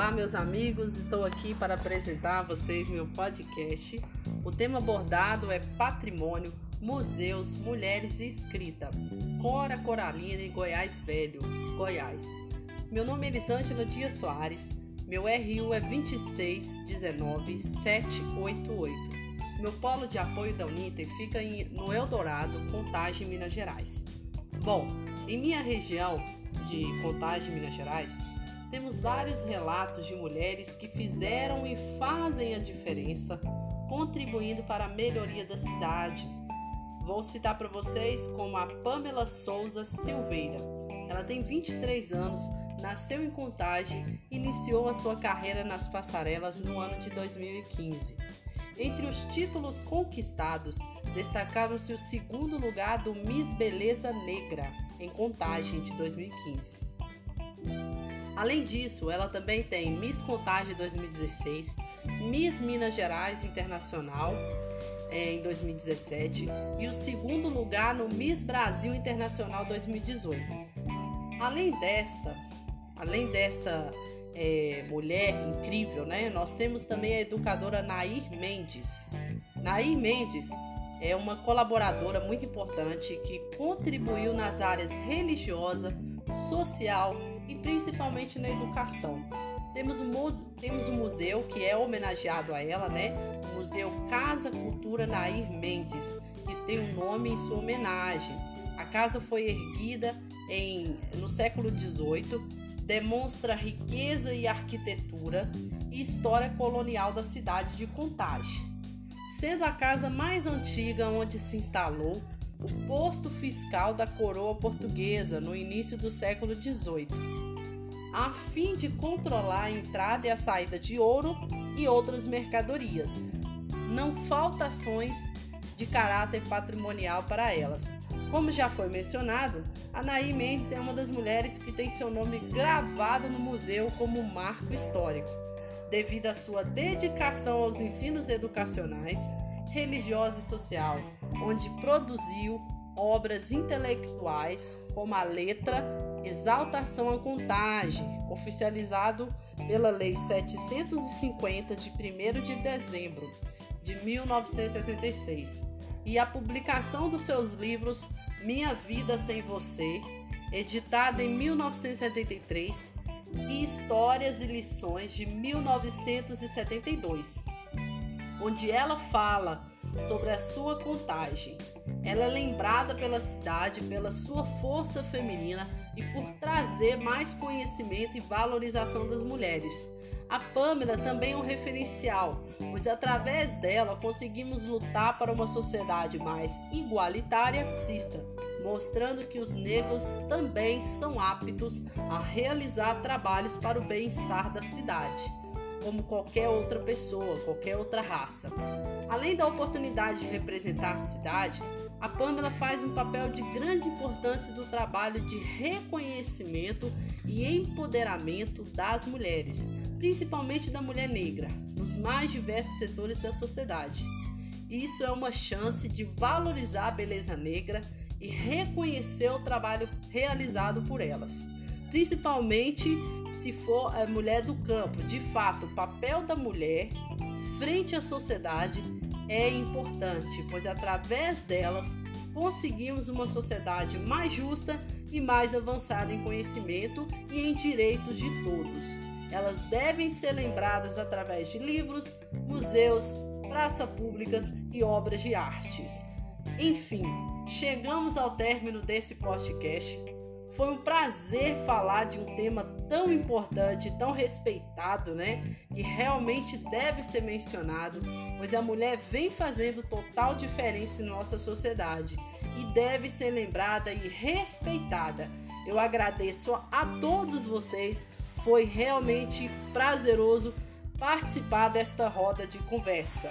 Olá, meus amigos, estou aqui para apresentar a vocês meu podcast. O tema abordado é Patrimônio, Museus, Mulheres e Escrita, Cora Coralina em Goiás Velho, Goiás. Meu nome é Elisângela Dias Soares, meu RU é 2619788. Meu polo de apoio da Uninter fica no Eldorado, Contagem, Minas Gerais. Bom, em minha região de Contagem, Minas Gerais, temos vários relatos de mulheres que fizeram e fazem a diferença, contribuindo para a melhoria da cidade. Vou citar para vocês como a Pamela Souza Silveira. Ela tem 23 anos, nasceu em Contagem e iniciou a sua carreira nas passarelas no ano de 2015. Entre os títulos conquistados, destacaram-se o segundo lugar do Miss Beleza Negra, em Contagem, de 2015. Além disso, ela também tem Miss Contagem 2016, Miss Minas Gerais Internacional é, em 2017 e o segundo lugar no Miss Brasil Internacional 2018. Além desta, além desta é, mulher incrível, né? Nós temos também a educadora Nair Mendes. Nair Mendes é uma colaboradora muito importante que contribuiu nas áreas religiosa, social e principalmente na educação. Temos um, temos um museu que é homenageado a ela, né? O Museu Casa Cultura Nair Mendes, que tem um nome em sua homenagem. A casa foi erguida em, no século XVIII, demonstra riqueza e arquitetura e história colonial da cidade de Contagem, sendo a casa mais antiga onde se instalou o posto fiscal da coroa portuguesa no início do século XVIII, a fim de controlar a entrada e a saída de ouro e outras mercadorias. Não falta ações de caráter patrimonial para elas. Como já foi mencionado, Anaí Mendes é uma das mulheres que tem seu nome gravado no museu como marco histórico, devido à sua dedicação aos ensinos educacionais, religiosa e social, onde produziu obras intelectuais como a letra Exaltação à Contagem, oficializado pela Lei 750 de 1 de dezembro de 1966, e a publicação dos seus livros Minha Vida Sem Você, editada em 1973, e Histórias e Lições de 1972 onde ela fala sobre a sua contagem. Ela é lembrada pela cidade pela sua força feminina e por trazer mais conhecimento e valorização das mulheres. A Pamela também é um referencial, pois através dela conseguimos lutar para uma sociedade mais igualitária e racista, mostrando que os negros também são aptos a realizar trabalhos para o bem-estar da cidade como qualquer outra pessoa, qualquer outra raça. Além da oportunidade de representar a cidade, a Pamela faz um papel de grande importância do trabalho de reconhecimento e empoderamento das mulheres, principalmente da mulher negra, nos mais diversos setores da sociedade. Isso é uma chance de valorizar a beleza negra e reconhecer o trabalho realizado por elas principalmente se for a mulher do campo. De fato, o papel da mulher frente à sociedade é importante, pois através delas conseguimos uma sociedade mais justa e mais avançada em conhecimento e em direitos de todos. Elas devem ser lembradas através de livros, museus, praças públicas e obras de artes. Enfim, chegamos ao término desse podcast. Foi um prazer falar de um tema tão importante, tão respeitado, né? Que realmente deve ser mencionado, pois a mulher vem fazendo total diferença em nossa sociedade e deve ser lembrada e respeitada. Eu agradeço a todos vocês, foi realmente prazeroso participar desta roda de conversa.